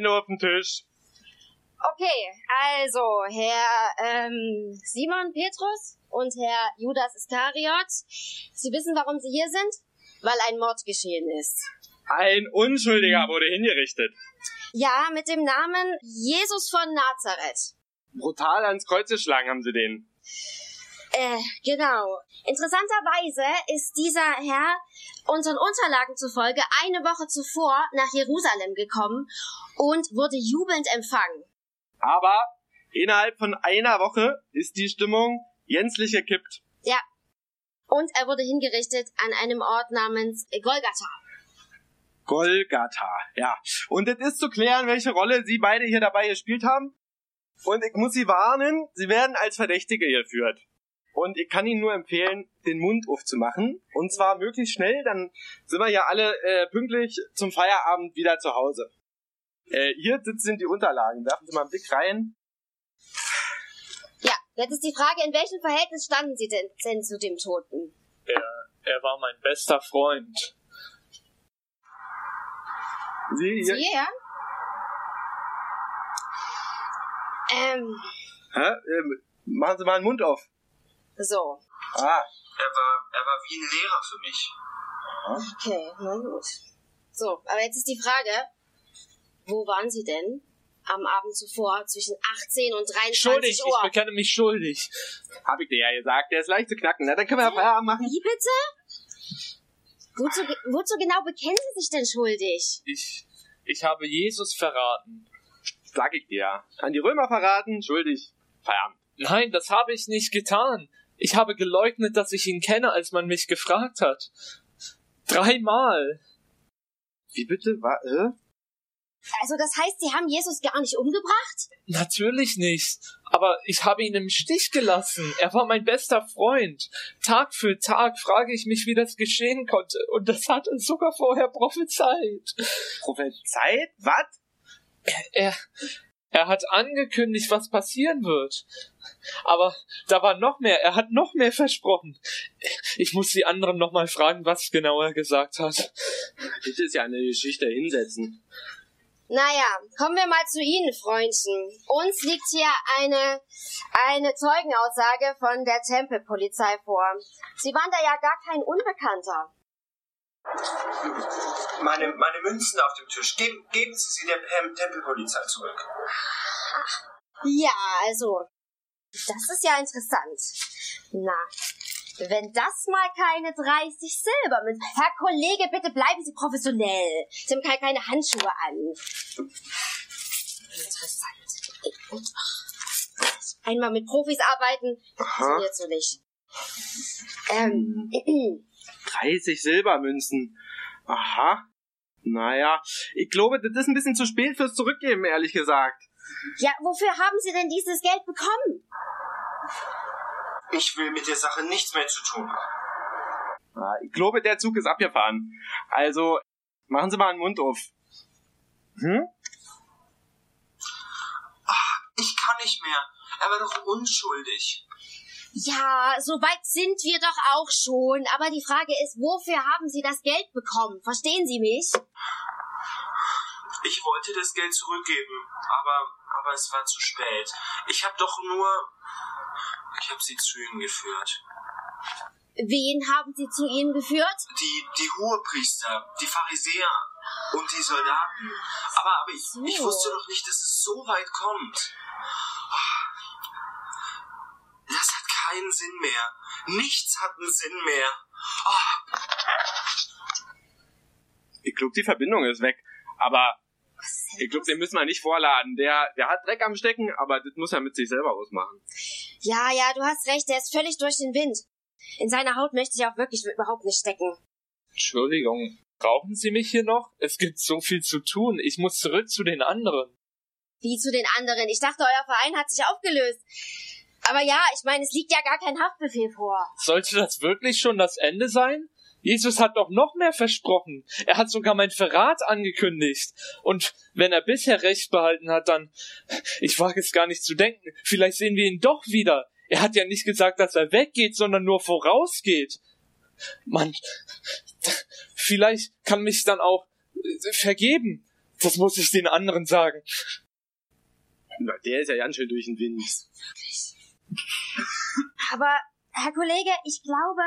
Hände auf den Tisch. Okay, also Herr ähm, Simon Petrus und Herr Judas Iskariot, Sie wissen, warum Sie hier sind? Weil ein Mord geschehen ist. Ein Unschuldiger wurde hingerichtet. Ja, mit dem Namen Jesus von Nazareth. Brutal ans Kreuz geschlagen haben sie den. Äh, genau. Interessanterweise ist dieser Herr unseren Unterlagen zufolge eine Woche zuvor nach Jerusalem gekommen und wurde jubelnd empfangen. Aber innerhalb von einer Woche ist die Stimmung gänzlich gekippt. Ja. Und er wurde hingerichtet an einem Ort namens Golgatha. Golgatha, ja. Und es ist zu klären, welche Rolle Sie beide hier dabei gespielt haben. Und ich muss Sie warnen, Sie werden als Verdächtige geführt. Und ich kann Ihnen nur empfehlen, den Mund aufzumachen. Und zwar möglichst schnell, dann sind wir ja alle äh, pünktlich zum Feierabend wieder zu Hause. Äh, hier sind die Unterlagen. Werfen Sie mal einen Blick rein. Ja, jetzt ist die Frage, in welchem Verhältnis standen Sie denn, denn zu dem Toten? Er, er war mein bester Freund. Sie, hier, Sie, ja? Ähm, hä? Ähm, machen Sie mal den Mund auf. So. Ah, Er war, er war wie ein Lehrer für mich. Okay, na gut. So, aber jetzt ist die Frage, wo waren Sie denn am Abend zuvor zwischen 18 und 23 Schuldig, ich Uhr? bekenne mich schuldig. hab ich dir ja gesagt, der ist leicht zu knacken. Na, dann können wir ja Feierabend machen. Wie bitte? Wozu, wozu genau bekennen Sie sich denn schuldig? Ich, ich habe Jesus verraten. Sag ich dir ja. An die Römer verraten, schuldig. Feierabend. Nein, das habe ich nicht getan. Ich habe geleugnet, dass ich ihn kenne, als man mich gefragt hat. Dreimal. Wie bitte? Wa äh? Also das heißt, Sie haben Jesus gar nicht umgebracht? Natürlich nicht. Aber ich habe ihn im Stich gelassen. Er war mein bester Freund. Tag für Tag frage ich mich, wie das geschehen konnte. Und das hat er sogar vorher prophezeit. Prophezeit? Was? Er, er hat angekündigt, was passieren wird. Aber da war noch mehr. Er hat noch mehr versprochen. Ich muss die anderen noch mal fragen, was genau er gesagt hat. Das ist ja eine Geschichte. Hinsetzen. Naja, kommen wir mal zu Ihnen, Freundchen. Uns liegt hier eine, eine Zeugenaussage von der Tempelpolizei vor. Sie waren da ja gar kein Unbekannter. Meine, meine Münzen auf dem Tisch. Geben, geben Sie sie der Pam Tempelpolizei zurück. Ja, also, das ist ja interessant. Na, wenn das mal keine 30 Silber mit... Herr Kollege, bitte bleiben Sie professionell. Sie haben ke- keine Handschuhe an. Interessant. Einmal mit Profis arbeiten, funktioniert so nicht. Ähm, 30 Silbermünzen. Aha. Naja, ich glaube, das ist ein bisschen zu spät fürs Zurückgeben, ehrlich gesagt. ja, wofür haben Sie denn dieses Geld bekommen? Ich will mit der Sache nichts mehr zu tun haben. Ich glaube, der Zug ist abgefahren. Also, machen Sie mal einen Mund auf. Hm? Ich kann nicht mehr. Er war doch unschuldig. Ja, so weit sind wir doch auch schon. Aber die Frage ist, wofür haben Sie das Geld bekommen? Verstehen Sie mich? Ich wollte das Geld zurückgeben, aber, aber es war zu spät. Ich habe doch nur... Ich habe sie zu ihnen geführt. Wen haben Sie zu Ihnen geführt? Die, die Hohepriester, die Pharisäer und die Soldaten. Aber, aber ich, So. ich wusste doch nicht, dass es so weit kommt. Hat keinen Sinn mehr. Nichts hat einen Sinn mehr. Ah, Ich glaube, die Verbindung ist weg. Aber ich glaube, den müssen wir nicht vorladen. Der, der hat Dreck am Stecken, aber das muss er mit sich selber ausmachen. Ja, ja, du hast recht, der ist völlig durch den Wind. In seiner Haut möchte ich auch wirklich überhaupt nicht stecken. Entschuldigung. Brauchen Sie mich hier noch? Es gibt so viel zu tun. Ich muss zurück zu den anderen. Wie zu den anderen. Ich dachte, euer Verein hat sich aufgelöst. Aber ja, ich meine, es liegt ja gar kein Haftbefehl vor. Sollte das wirklich schon das Ende sein? Jesus hat doch noch mehr versprochen. Er hat sogar mein Verrat angekündigt. Und wenn er bisher Recht behalten hat, dann, ich wage es gar nicht zu denken, vielleicht sehen wir ihn doch wieder. Er hat ja nicht gesagt, dass er weggeht, sondern nur vorausgeht. Mann, vielleicht kann mich dann auch äh, vergeben. Das muss ich den anderen sagen. Na, der ist ja ganz schön durch den Wind. Aber, Herr Kollege, ich glaube,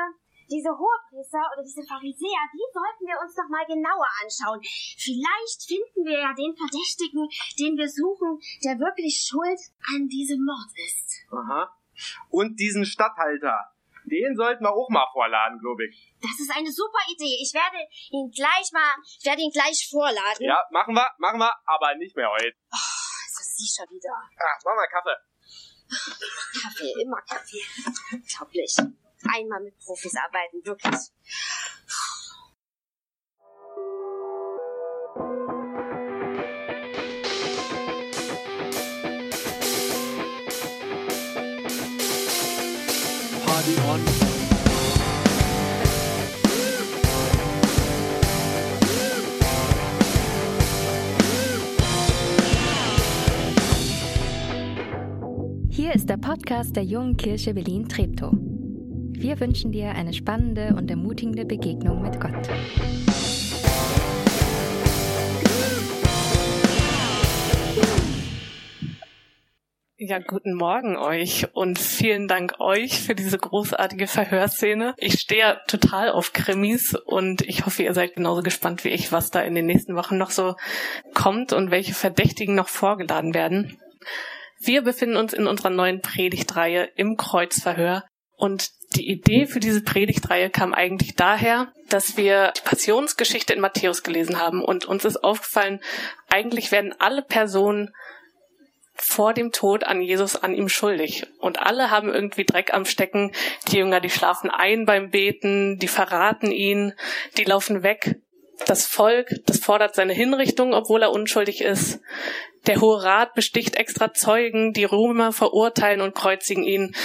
diese Hohepriester oder diese Pharisäer, die sollten wir uns doch mal genauer anschauen. Vielleicht finden wir ja den Verdächtigen, den wir suchen, der wirklich schuld an diesem Mord ist. Aha. Und diesen Statthalter. Den sollten wir auch mal vorladen, glaube ich. Das ist eine super Idee. Ich werde ihn gleich mal, ich werde ihn gleich vorladen. Ja, machen wir, machen wir, aber nicht mehr heute. Oh, ist das sie schon wieder. Ach, machen wir Kaffee. Kaffee, immer Kaffee. Unglaublich. Einmal mit Profis arbeiten, wirklich. Party on. Hier ist der Podcast der Jungen Kirche Berlin-Treptow. Wir wünschen dir eine spannende und ermutigende Begegnung mit Gott. Ja, guten Morgen euch und vielen Dank euch für diese großartige Verhörszene. Ich stehe total auf Krimis und ich hoffe, ihr seid genauso gespannt wie ich, was da in den nächsten Wochen noch so kommt und welche Verdächtigen noch vorgeladen werden. Wir befinden uns in unserer neuen Predigtreihe im Kreuzverhör und die Idee für diese Predigtreihe kam eigentlich daher, dass wir die Passionsgeschichte in Matthäus gelesen haben und uns ist aufgefallen, eigentlich werden alle Personen vor dem Tod an Jesus an ihm schuldig. Und alle haben irgendwie Dreck am Stecken. Die Jünger, die schlafen ein beim Beten, die verraten ihn, die laufen weg. Das Volk, das fordert seine Hinrichtung, obwohl er unschuldig ist. Der Hohe Rat besticht extra Zeugen, die Römer verurteilen und kreuzigen ihn.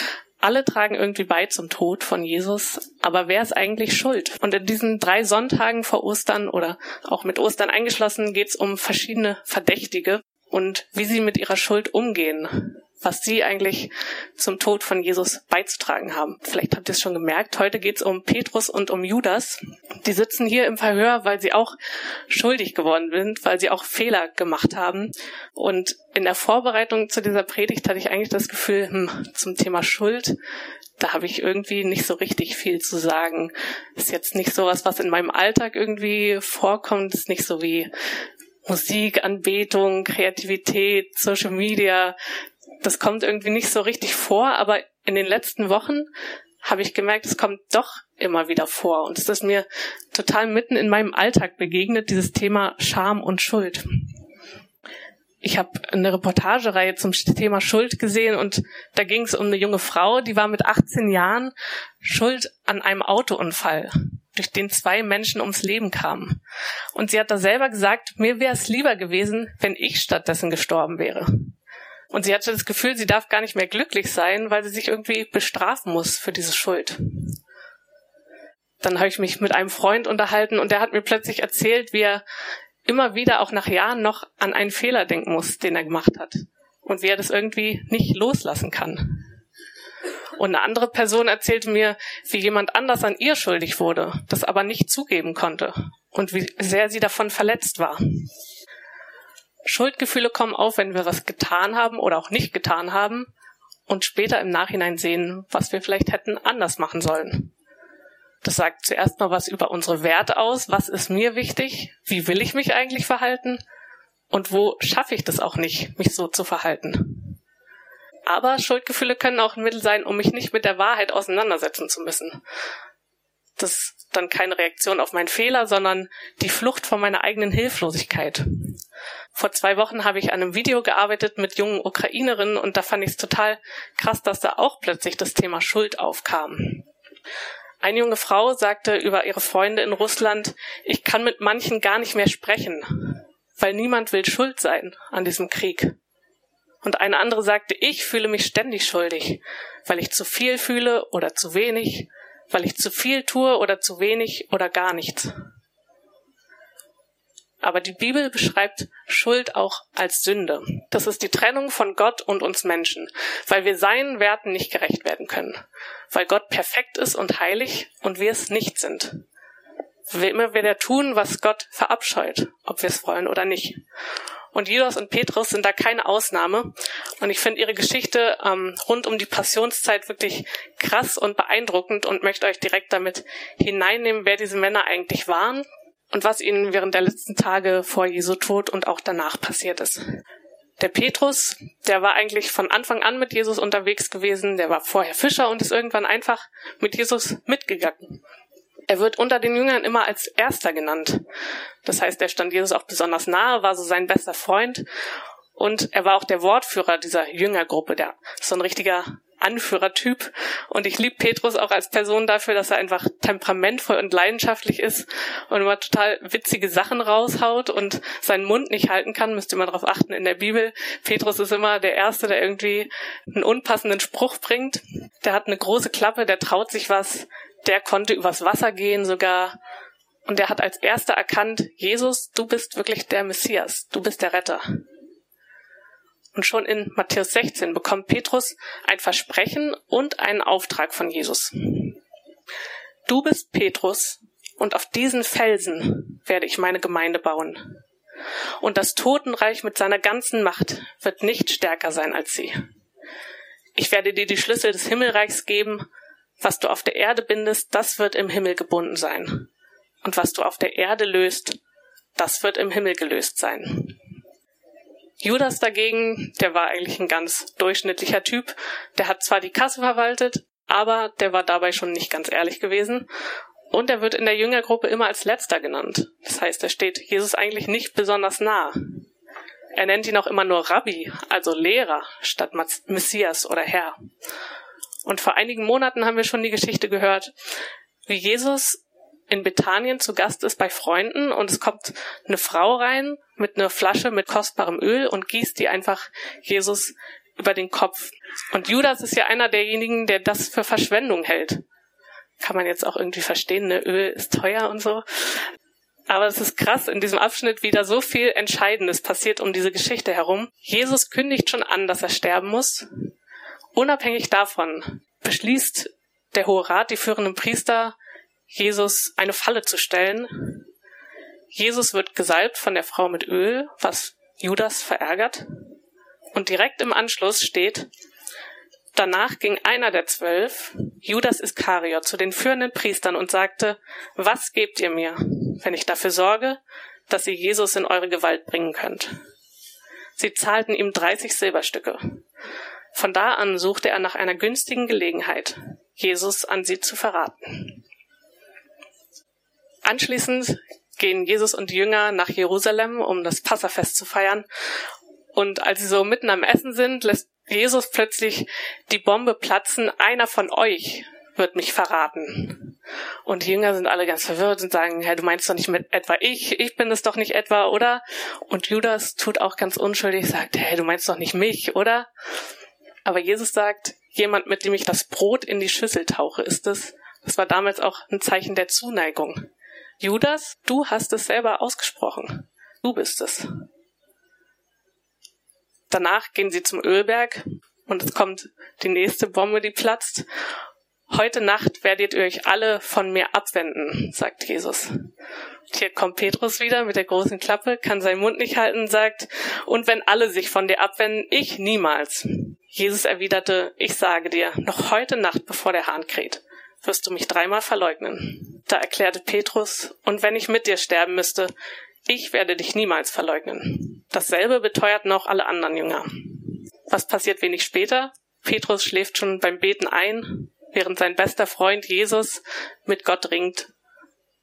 Alle tragen irgendwie bei zum Tod von Jesus, aber wer ist eigentlich schuld? Und in diesen drei Sonntagen vor Ostern oder auch mit Ostern eingeschlossen geht es um verschiedene Verdächtige und wie sie mit ihrer Schuld umgehen, was sie eigentlich zum Tod von Jesus beizutragen haben. Vielleicht habt ihr es schon gemerkt, heute geht es um Petrus und um Judas. Die sitzen hier im Verhör, weil sie auch schuldig geworden sind, weil sie auch Fehler gemacht haben. Und in der Vorbereitung zu dieser Predigt hatte ich eigentlich das Gefühl, hm, zum Thema Schuld, da habe ich irgendwie nicht so richtig viel zu sagen. Ist jetzt nicht so was, was in meinem Alltag irgendwie vorkommt, ist nicht so wie Musik, Anbetung, Kreativität, Social Media, das kommt irgendwie nicht so richtig vor, aber in den letzten Wochen habe ich gemerkt, es kommt doch immer wieder vor und es ist mir total mitten in meinem Alltag begegnet, dieses Thema Scham und Schuld. Ich habe eine Reportagereihe zum Thema Schuld gesehen und da ging es um eine junge Frau, die war mit 18 Jahren schuld an einem Autounfall durch den zwei Menschen ums Leben kamen. Und sie hat da selber gesagt, mir wäre es lieber gewesen, wenn ich stattdessen gestorben wäre. Und sie hatte das Gefühl, sie darf gar nicht mehr glücklich sein, weil sie sich irgendwie bestrafen muss für diese Schuld. Dann habe ich mich mit einem Freund unterhalten und der hat mir plötzlich erzählt, wie er immer wieder auch nach Jahren noch an einen Fehler denken muss, den er gemacht hat. Und wie er das irgendwie nicht loslassen kann. Und eine andere Person erzählte mir, wie jemand anders an ihr schuldig wurde, das aber nicht zugeben konnte und wie sehr sie davon verletzt war. Schuldgefühle kommen auf, wenn wir was getan haben oder auch nicht getan haben und später im Nachhinein sehen, was wir vielleicht hätten anders machen sollen. Das sagt zuerst mal was über unsere Werte aus, was ist mir wichtig, wie will ich mich eigentlich verhalten und wo schaffe ich das auch nicht, mich so zu verhalten. Aber Schuldgefühle können auch ein Mittel sein, um mich nicht mit der Wahrheit auseinandersetzen zu müssen. Das ist dann keine Reaktion auf meinen Fehler, sondern die Flucht vor meiner eigenen Hilflosigkeit. Vor zwei Wochen habe ich an einem Video gearbeitet mit jungen Ukrainerinnen und da fand ich es total krass, dass da auch plötzlich das Thema Schuld aufkam. Eine junge Frau sagte über ihre Freunde in Russland, ich kann mit manchen gar nicht mehr sprechen, weil niemand will schuld sein an diesem Krieg. Und eine andere sagte, ich fühle mich ständig schuldig, weil ich zu viel fühle oder zu wenig, weil ich zu viel tue oder zu wenig oder gar nichts. Aber die Bibel beschreibt Schuld auch als Sünde. Das ist die Trennung von Gott und uns Menschen, weil wir seinen Werten nicht gerecht werden können, weil Gott perfekt ist und heilig und wir es nicht sind, Immer wieder tun, was Gott verabscheut, ob wir es wollen oder nicht. Und Judas und Petrus sind da keine Ausnahme. Und ich finde ihre Geschichte ähm, rund um die Passionszeit wirklich krass und beeindruckend und möchte euch direkt damit hineinnehmen, wer diese Männer eigentlich waren und was ihnen während der letzten Tage vor Jesu Tod und auch danach passiert ist. Der Petrus, der war eigentlich von Anfang an mit Jesus unterwegs gewesen, der war vorher Fischer und ist irgendwann einfach mit Jesus mitgegangen. Er wird unter den Jüngern immer als Erster genannt. Das heißt, er stand Jesus auch besonders nahe, war so sein bester Freund und er war auch der Wortführer dieser Jüngergruppe, der so ein richtiger Anführertyp. Und ich liebe Petrus auch als Person dafür, dass er einfach temperamentvoll und leidenschaftlich ist und immer total witzige Sachen raushaut und seinen Mund nicht halten kann. Müsst ihr mal darauf achten in der Bibel. Petrus ist immer der Erste, der irgendwie einen unpassenden Spruch bringt. Der hat eine große Klappe, der traut sich was der konnte übers Wasser gehen sogar. Und der hat als erster erkannt, Jesus, du bist wirklich der Messias, du bist der Retter. Und schon in Matthäus 16 bekommt Petrus ein Versprechen und einen Auftrag von Jesus. Du bist Petrus, und auf diesen Felsen werde ich meine Gemeinde bauen. Und das Totenreich mit seiner ganzen Macht wird nicht stärker sein als sie. Ich werde dir die Schlüssel des Himmelreichs geben, was du auf der Erde bindest, das wird im Himmel gebunden sein. Und was du auf der Erde löst, das wird im Himmel gelöst sein. Judas dagegen, der war eigentlich ein ganz durchschnittlicher Typ. Der hat zwar die Kasse verwaltet, aber der war dabei schon nicht ganz ehrlich gewesen. Und er wird in der Jüngergruppe immer als letzter genannt. Das heißt, er steht Jesus eigentlich nicht besonders nah. Er nennt ihn auch immer nur Rabbi, also Lehrer, statt Messias oder Herr. Und vor einigen Monaten haben wir schon die Geschichte gehört, wie Jesus in Bethanien zu Gast ist bei Freunden und es kommt eine Frau rein mit einer Flasche mit kostbarem Öl und gießt die einfach Jesus über den Kopf. Und Judas ist ja einer derjenigen, der das für Verschwendung hält. Kann man jetzt auch irgendwie verstehen, ne? Öl ist teuer und so. Aber es ist krass, in diesem Abschnitt wieder so viel Entscheidendes passiert um diese Geschichte herum. Jesus kündigt schon an, dass er sterben muss. Unabhängig davon beschließt der Hohe Rat, die führenden Priester, Jesus eine Falle zu stellen. Jesus wird gesalbt von der Frau mit Öl, was Judas verärgert. Und direkt im Anschluss steht, danach ging einer der zwölf, Judas Iskariot, zu den führenden Priestern und sagte, was gebt ihr mir, wenn ich dafür sorge, dass ihr Jesus in eure Gewalt bringen könnt? Sie zahlten ihm 30 Silberstücke. Von da an suchte er nach einer günstigen Gelegenheit, Jesus an sie zu verraten. Anschließend gehen Jesus und die Jünger nach Jerusalem, um das Passafest zu feiern. Und als sie so mitten am Essen sind, lässt Jesus plötzlich die Bombe platzen, einer von euch wird mich verraten. Und die Jünger sind alle ganz verwirrt und sagen, ja, du meinst doch nicht mit etwa ich, ich bin es doch nicht etwa, oder? Und Judas tut auch ganz unschuldig, sagt, hey, du meinst doch nicht mich, oder? Aber Jesus sagt, jemand, mit dem ich das Brot in die Schüssel tauche, ist es. Das war damals auch ein Zeichen der Zuneigung. Judas, du hast es selber ausgesprochen. Du bist es. Danach gehen sie zum Ölberg und es kommt die nächste Bombe, die platzt. Heute Nacht werdet ihr euch alle von mir abwenden, sagt Jesus. Hier kommt Petrus wieder mit der großen Klappe, kann seinen Mund nicht halten, sagt, und wenn alle sich von dir abwenden, ich niemals. Jesus erwiderte, ich sage dir, noch heute Nacht, bevor der Hahn kräht, wirst du mich dreimal verleugnen. Da erklärte Petrus, und wenn ich mit dir sterben müsste, ich werde dich niemals verleugnen. Dasselbe beteuerten auch alle anderen Jünger. Was passiert wenig später? Petrus schläft schon beim Beten ein, während sein bester Freund Jesus mit Gott ringt,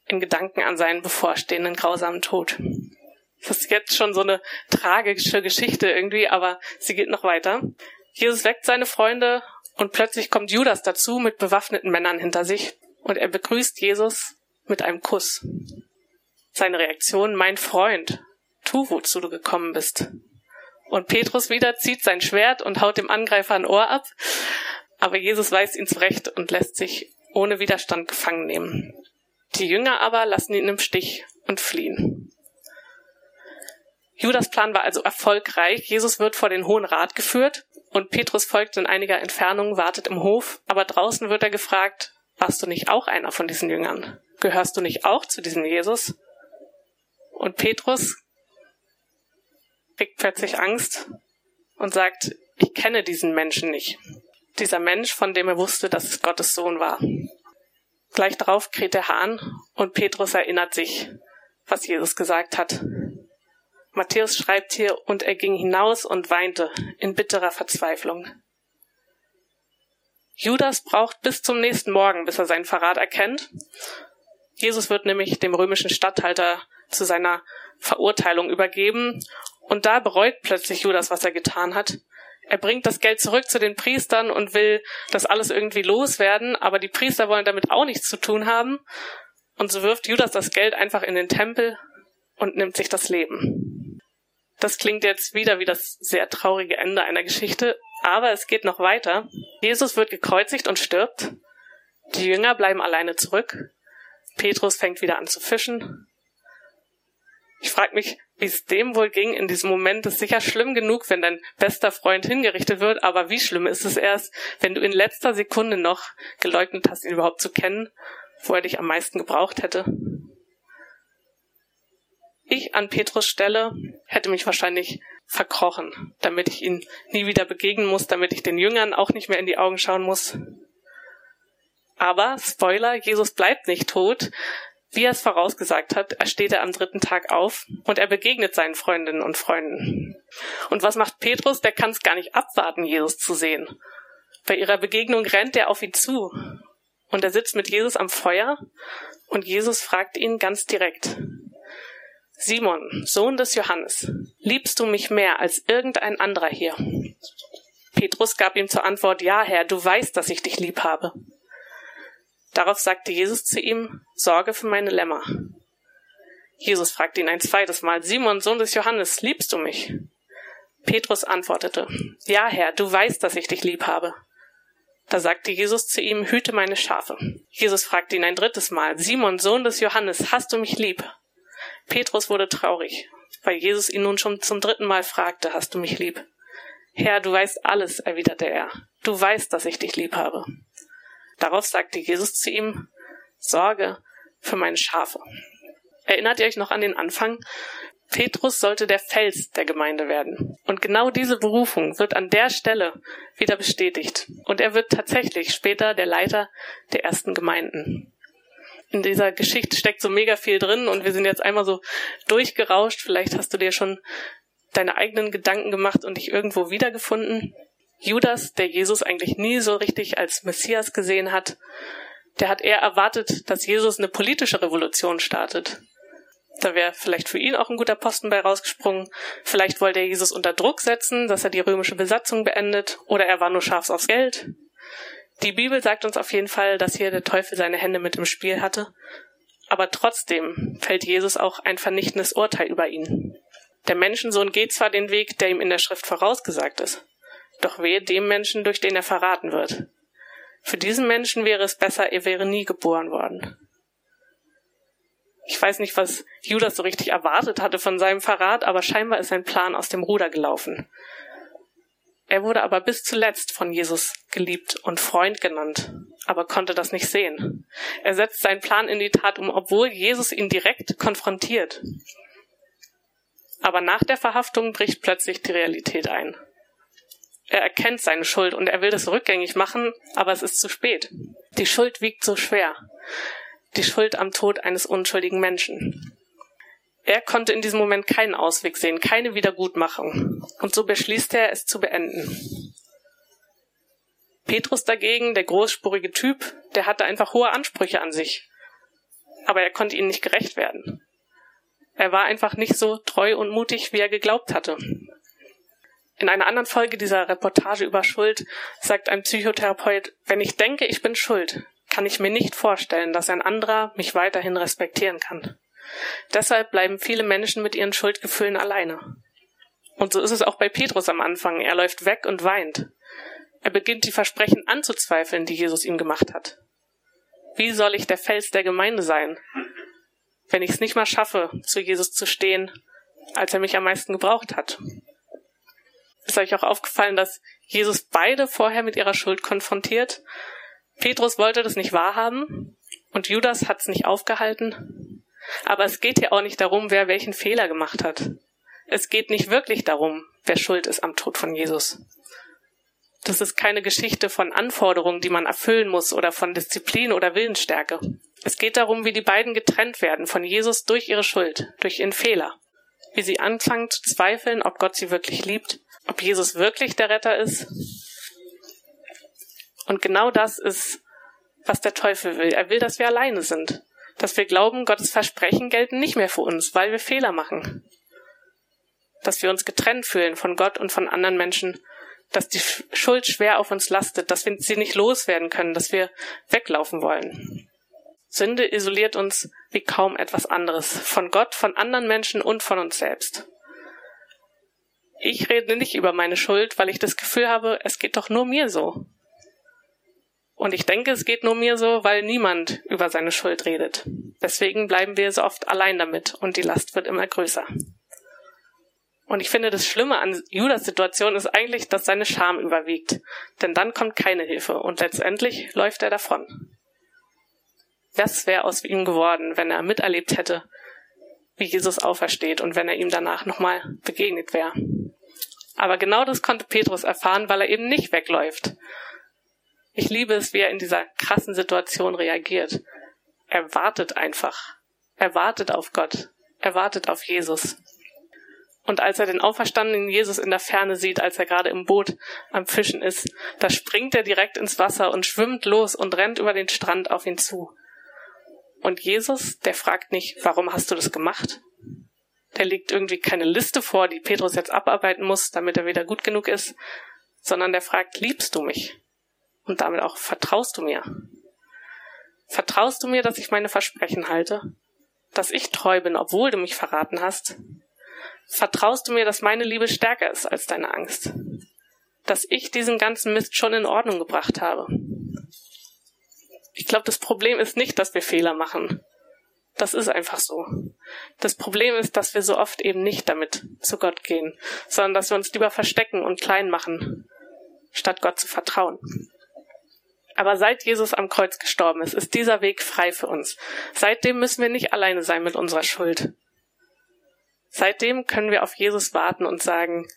in Gedanken an seinen bevorstehenden grausamen Tod. Das ist jetzt schon so eine tragische Geschichte irgendwie, aber sie geht noch weiter. Jesus weckt seine Freunde und plötzlich kommt Judas dazu mit bewaffneten Männern hinter sich und er begrüßt Jesus mit einem Kuss. Seine Reaktion, mein Freund, tu, wozu du gekommen bist. Und Petrus wieder zieht sein Schwert und haut dem Angreifer ein Ohr ab, aber Jesus weist ihn zurecht und lässt sich ohne Widerstand gefangen nehmen. Die Jünger aber lassen ihn im Stich und fliehen. Judas Plan war also erfolgreich. Jesus wird vor den Hohen Rat geführt und Petrus folgt in einiger Entfernung, wartet im Hof, aber draußen wird er gefragt, warst du nicht auch einer von diesen Jüngern? gehörst du nicht auch zu diesem Jesus? Und Petrus kriegt plötzlich Angst und sagt, ich kenne diesen Menschen nicht. Dieser Mensch, von dem er wusste, dass es Gottes Sohn war. Gleich darauf kräht der Hahn und Petrus erinnert sich, was Jesus gesagt hat. Matthäus schreibt hier, und er ging hinaus und weinte in bitterer Verzweiflung. Judas braucht bis zum nächsten Morgen, bis er seinen Verrat erkennt. Jesus wird nämlich dem römischen Statthalter zu seiner Verurteilung übergeben und da bereut plötzlich Judas, was er getan hat. Er bringt das Geld zurück zu den Priestern und will das alles irgendwie loswerden, aber die Priester wollen damit auch nichts zu tun haben. Und so wirft Judas das Geld einfach in den Tempel und nimmt sich das Leben. Das klingt jetzt wieder wie das sehr traurige Ende einer Geschichte, aber es geht noch weiter. Jesus wird gekreuzigt und stirbt. Die Jünger bleiben alleine zurück. Petrus fängt wieder an zu fischen. Ich frage mich, wie es dem wohl ging in diesem Moment. ist sicher schlimm genug, wenn dein bester Freund hingerichtet wird, aber wie schlimm ist es erst, wenn du in letzter Sekunde noch geleugnet hast, ihn überhaupt zu kennen, wo er dich am meisten gebraucht hätte? Ich an Petrus Stelle hätte mich wahrscheinlich verkrochen, damit ich ihn nie wieder begegnen muss, damit ich den Jüngern auch nicht mehr in die Augen schauen muss. Aber, Spoiler, Jesus bleibt nicht tot, wie er es vorausgesagt hat, er steht er am dritten Tag auf und er begegnet seinen Freundinnen und Freunden. Und was macht Petrus? Der kann es gar nicht abwarten, Jesus zu sehen. Bei ihrer Begegnung rennt er auf ihn zu und er sitzt mit Jesus am Feuer und Jesus fragt ihn ganz direkt. Simon, Sohn des Johannes, liebst du mich mehr als irgendein anderer hier? Petrus gab ihm zur Antwort, ja, Herr, du weißt, dass ich dich lieb habe. Darauf sagte Jesus zu ihm, Sorge für meine Lämmer. Jesus fragte ihn ein zweites Mal, Simon, Sohn des Johannes, liebst du mich? Petrus antwortete, Ja, Herr, du weißt, dass ich dich lieb habe. Da sagte Jesus zu ihm, Hüte meine Schafe. Jesus fragte ihn ein drittes Mal, Simon, Sohn des Johannes, hast du mich lieb? Petrus wurde traurig, weil Jesus ihn nun schon zum dritten Mal fragte, Hast du mich lieb? Herr, du weißt alles, erwiderte er. Du weißt, dass ich dich lieb habe. Darauf sagte Jesus zu ihm, Sorge für meine Schafe. Erinnert ihr euch noch an den Anfang? Petrus sollte der Fels der Gemeinde werden. Und genau diese Berufung wird an der Stelle wieder bestätigt. Und er wird tatsächlich später der Leiter der ersten Gemeinden. In dieser Geschichte steckt so mega viel drin und wir sind jetzt einmal so durchgerauscht. Vielleicht hast du dir schon deine eigenen Gedanken gemacht und dich irgendwo wiedergefunden. Judas, der Jesus eigentlich nie so richtig als Messias gesehen hat, der hat eher erwartet, dass Jesus eine politische Revolution startet. Da wäre vielleicht für ihn auch ein guter Posten bei rausgesprungen. Vielleicht wollte er Jesus unter Druck setzen, dass er die römische Besatzung beendet, oder er war nur scharf aufs Geld. Die Bibel sagt uns auf jeden Fall, dass hier der Teufel seine Hände mit im Spiel hatte. Aber trotzdem fällt Jesus auch ein vernichtendes Urteil über ihn. Der Menschensohn geht zwar den Weg, der ihm in der Schrift vorausgesagt ist. Doch wehe dem Menschen, durch den er verraten wird. Für diesen Menschen wäre es besser, er wäre nie geboren worden. Ich weiß nicht, was Judas so richtig erwartet hatte von seinem Verrat, aber scheinbar ist sein Plan aus dem Ruder gelaufen. Er wurde aber bis zuletzt von Jesus geliebt und Freund genannt, aber konnte das nicht sehen. Er setzt seinen Plan in die Tat um, obwohl Jesus ihn direkt konfrontiert. Aber nach der Verhaftung bricht plötzlich die Realität ein. Er erkennt seine Schuld und er will das rückgängig machen, aber es ist zu spät. Die Schuld wiegt so schwer. Die Schuld am Tod eines unschuldigen Menschen. Er konnte in diesem Moment keinen Ausweg sehen, keine Wiedergutmachung. Und so beschließt er, es zu beenden. Petrus dagegen, der großspurige Typ, der hatte einfach hohe Ansprüche an sich. Aber er konnte ihnen nicht gerecht werden. Er war einfach nicht so treu und mutig, wie er geglaubt hatte. In einer anderen Folge dieser Reportage über Schuld sagt ein Psychotherapeut, wenn ich denke, ich bin schuld, kann ich mir nicht vorstellen, dass ein anderer mich weiterhin respektieren kann. Deshalb bleiben viele Menschen mit ihren Schuldgefühlen alleine. Und so ist es auch bei Petrus am Anfang. Er läuft weg und weint. Er beginnt die Versprechen anzuzweifeln, die Jesus ihm gemacht hat. Wie soll ich der Fels der Gemeinde sein, wenn ich es nicht mal schaffe, zu Jesus zu stehen, als er mich am meisten gebraucht hat? Ist euch auch aufgefallen, dass Jesus beide vorher mit ihrer Schuld konfrontiert? Petrus wollte das nicht wahrhaben, Und Judas hat's nicht aufgehalten. Aber es geht hier auch nicht darum, wer welchen Fehler gemacht hat. Es geht nicht wirklich darum, wer schuld ist am Tod von Jesus. Das ist keine Geschichte von Anforderungen, die man erfüllen muss oder von Disziplin oder Willensstärke. Es geht darum, wie die beiden getrennt werden von Jesus durch ihre Schuld, durch ihren Fehler. Wie sie anfangen zu zweifeln, ob Gott sie wirklich liebt, ob Jesus wirklich der Retter ist. Und genau das ist, was der Teufel will. Er will, dass wir alleine sind. Dass wir glauben, Gottes Versprechen gelten nicht mehr für uns, weil wir Fehler machen. Dass wir uns getrennt fühlen von Gott und von anderen Menschen dass die Schuld schwer auf uns lastet, dass wir sie nicht loswerden können, dass wir weglaufen wollen. Sünde isoliert uns wie kaum etwas anderes, von Gott, von anderen Menschen und von uns selbst. Ich rede nicht über meine Schuld, weil ich das Gefühl habe, es geht doch nur mir so. Und ich denke, es geht nur mir so, weil niemand über seine Schuld redet. Deswegen bleiben wir so oft allein damit und die Last wird immer größer. Und ich finde, das Schlimme an Judas Situation ist eigentlich, dass seine Scham überwiegt. Denn dann kommt keine Hilfe und letztendlich läuft er davon. Was wäre aus ihm geworden, wenn er miterlebt hätte, wie Jesus aufersteht und wenn er ihm danach nochmal begegnet wäre? Aber genau das konnte Petrus erfahren, weil er eben nicht wegläuft. Ich liebe es, wie er in dieser krassen Situation reagiert. Er wartet einfach. Er wartet auf Gott. Er wartet auf Jesus. Und als er den auferstandenen Jesus in der Ferne sieht, als er gerade im Boot am Fischen ist, da springt er direkt ins Wasser und schwimmt los und rennt über den Strand auf ihn zu. Und Jesus, der fragt nicht, warum hast du das gemacht? Der legt irgendwie keine Liste vor, die Petrus jetzt abarbeiten muss, damit er wieder gut genug ist, sondern der fragt, liebst du mich? Und damit auch, vertraust du mir? Vertraust du mir, dass ich meine Versprechen halte? Dass ich treu bin, obwohl du mich verraten hast? Vertraust du mir, dass meine Liebe stärker ist als deine Angst? Dass ich diesen ganzen Mist schon in Ordnung gebracht habe? Ich glaube, das Problem ist nicht, dass wir Fehler machen. Das ist einfach so. Das Problem ist, dass wir so oft eben nicht damit zu Gott gehen, sondern dass wir uns lieber verstecken und klein machen, statt Gott zu vertrauen. Aber seit Jesus am Kreuz gestorben ist, ist dieser Weg frei für uns. Seitdem müssen wir nicht alleine sein mit unserer Schuld. Seitdem können wir auf Jesus warten und sagen,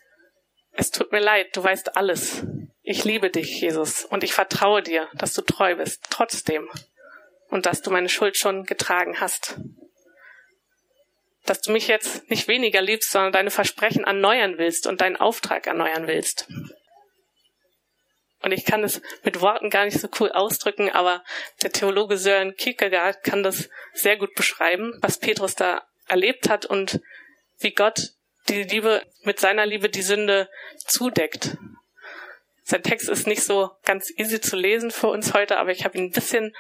es tut mir leid, du weißt alles. Ich liebe dich, Jesus, und ich vertraue dir, dass du treu bist, trotzdem, und dass du meine Schuld schon getragen hast. Dass du mich jetzt nicht weniger liebst, sondern deine Versprechen erneuern willst und deinen Auftrag erneuern willst. Und ich kann es mit Worten gar nicht so cool ausdrücken, aber der Theologe Sören Kierkegaard kann das sehr gut beschreiben, was Petrus da erlebt hat und wie Gott die Liebe mit seiner Liebe die Sünde zudeckt. Sein Text ist nicht so ganz easy zu lesen für uns heute, aber ich habe ihn ein bisschen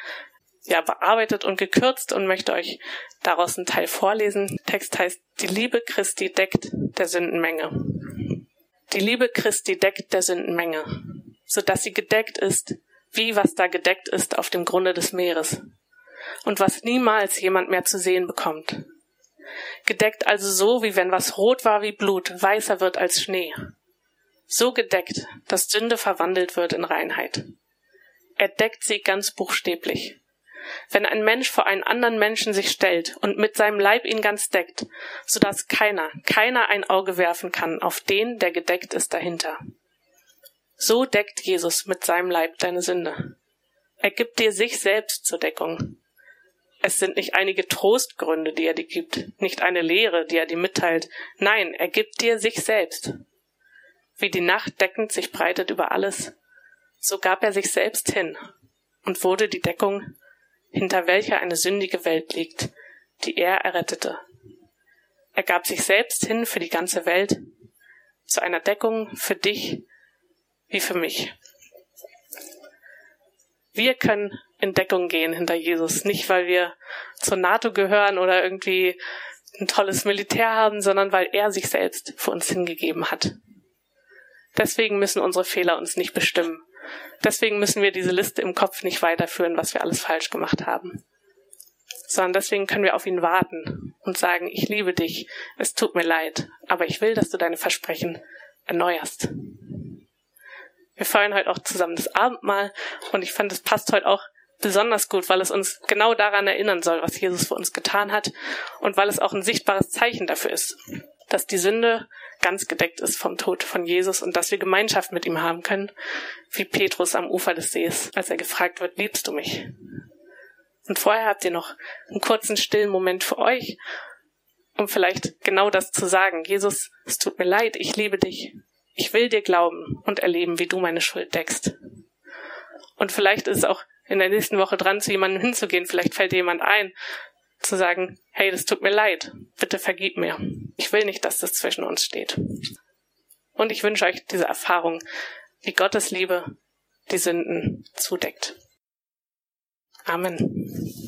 ja, bearbeitet und gekürzt und möchte euch daraus einen Teil vorlesen. Der Text heißt, die Liebe Christi deckt der Sündenmenge. Die Liebe Christi deckt der Sündenmenge, so dass sie gedeckt ist, wie was da gedeckt ist auf dem Grunde des Meeres und was niemals jemand mehr zu sehen bekommt gedeckt also so, wie wenn was rot war wie Blut, weißer wird als Schnee. So gedeckt, dass Sünde verwandelt wird in Reinheit. Er deckt sie ganz buchstäblich. Wenn ein Mensch vor einen anderen Menschen sich stellt und mit seinem Leib ihn ganz deckt, so dass keiner, keiner ein Auge werfen kann auf den, der gedeckt ist dahinter. So deckt Jesus mit seinem Leib deine Sünde. Er gibt dir sich selbst zur Deckung. Es sind nicht einige Trostgründe, die er dir gibt, nicht eine Lehre, die er dir mitteilt. Nein, er gibt dir sich selbst. Wie die Nacht deckend sich breitet über alles, so gab er sich selbst hin und wurde die Deckung, hinter welcher eine sündige Welt liegt, die er errettete. Er gab sich selbst hin für die ganze Welt, zu einer Deckung für dich wie für mich. Wir können in Deckung gehen hinter Jesus. Nicht, weil wir zur NATO gehören oder irgendwie ein tolles Militär haben, sondern weil er sich selbst für uns hingegeben hat. Deswegen müssen unsere Fehler uns nicht bestimmen. Deswegen müssen wir diese Liste im Kopf nicht weiterführen, was wir alles falsch gemacht haben. Sondern deswegen können wir auf ihn warten und sagen, ich liebe dich, es tut mir leid, aber ich will, dass du deine Versprechen erneuerst. Wir feiern heute auch zusammen das Abendmahl und ich fand, es passt heute auch besonders gut, weil es uns genau daran erinnern soll, was Jesus für uns getan hat und weil es auch ein sichtbares Zeichen dafür ist, dass die Sünde ganz gedeckt ist vom Tod von Jesus und dass wir Gemeinschaft mit ihm haben können, wie Petrus am Ufer des Sees, als er gefragt wird, liebst du mich? Und vorher habt ihr noch einen kurzen stillen Moment für euch, um vielleicht genau das zu sagen. Jesus, es tut mir leid, ich liebe dich. Ich will dir glauben und erleben, wie du meine Schuld deckst. Und vielleicht ist es auch in der nächsten Woche dran, zu jemandem hinzugehen. Vielleicht fällt dir jemand ein, zu sagen, hey, das tut mir leid. Bitte vergib mir. Ich will nicht, dass das zwischen uns steht. Und ich wünsche euch diese Erfahrung, wie Gottes Liebe die Sünden zudeckt. Amen.